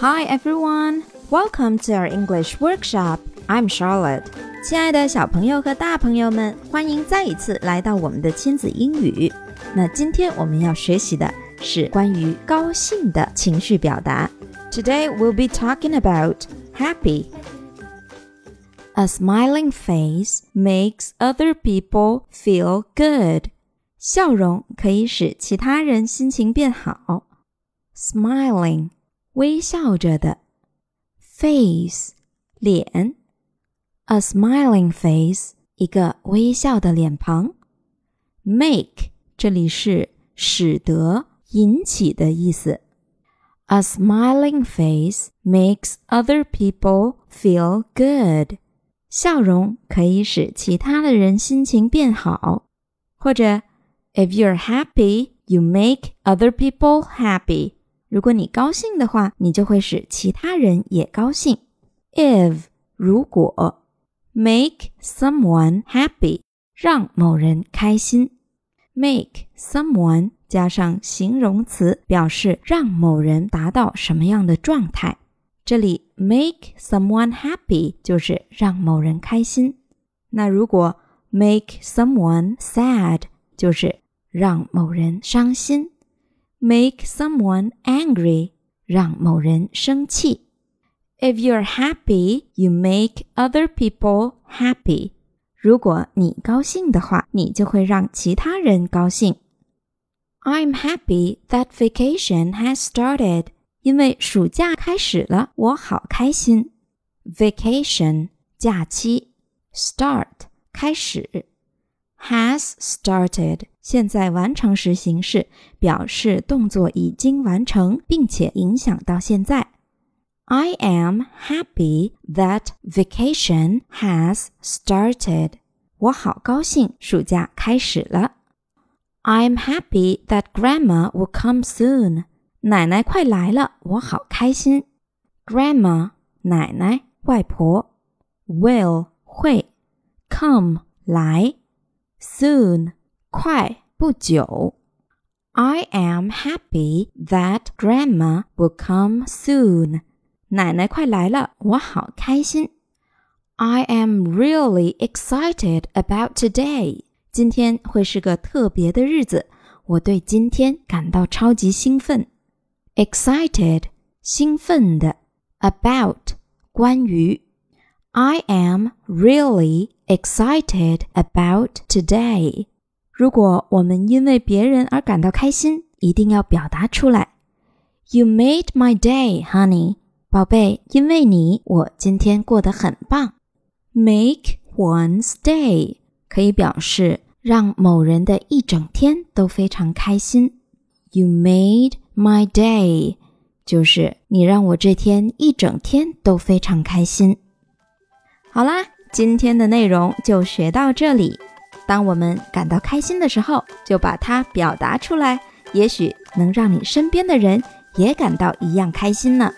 Hi everyone, welcome to our English workshop. I'm Charlotte. 亲爱的小朋友和大朋友们，欢迎再一次来到我们的亲子英语。那今天我们要学习的是关于高兴的情绪表达。Today we'll be talking about happy. A smiling face makes other people feel good. 笑容可以使其他人心情变好。Smiling， 微笑着的。Face，脸。A smiling face，一个微笑的脸庞。Make，这里是使得、引起的意思。A smiling face makes other people feel good。笑容可以使其他的人心情变好。或者，If you're happy, you make other people happy。 如果你高兴的话，你就会使其他人也高兴。If 如果。Make someone happy，让某人开心。Make someone 加上形容词，表示让某人达到什么样的状态。这里 make someone happy 就是让某人开心。那如果 make someone sad 就是让某人伤心。Make someone angry 让某人生气。If you're happy, you make other people happy. 如果你高兴的话，你就会让其他人高兴。I'm happy that vacation has started. 因为暑假开始了，我好开心。Vacation 假期，start 开始 ，has started 现在完成时形式，表示动作已经完成，并且影响到现在。I am happy that vacation has started. 我好高兴，暑假开始了。I'm happy that Grandma will come soon. 奶奶快来了，我好开心。Grandma 奶奶、外婆，will 会，come 来 ，soon 快不久。I am happy that Grandma will come soon. 奶奶快来了，我好开心。I am really excited about today。今天会是个特别的日子，我对今天感到超级兴奋。Excited，兴奋的。About，关于。I am really excited about today。如果我们因为别人而感到开心，一定要表达出来。You made my day, honey. 宝贝，因为你，我今天过得很棒。Make one's day 可以表示让某人的一整天都非常开心。You made my day 就是你让我这天一整天都非常开心。好啦，今天的内容就学到这里。当我们感到开心的时候，就把它表达出来，也许能让你身边的人也感到一样开心呢。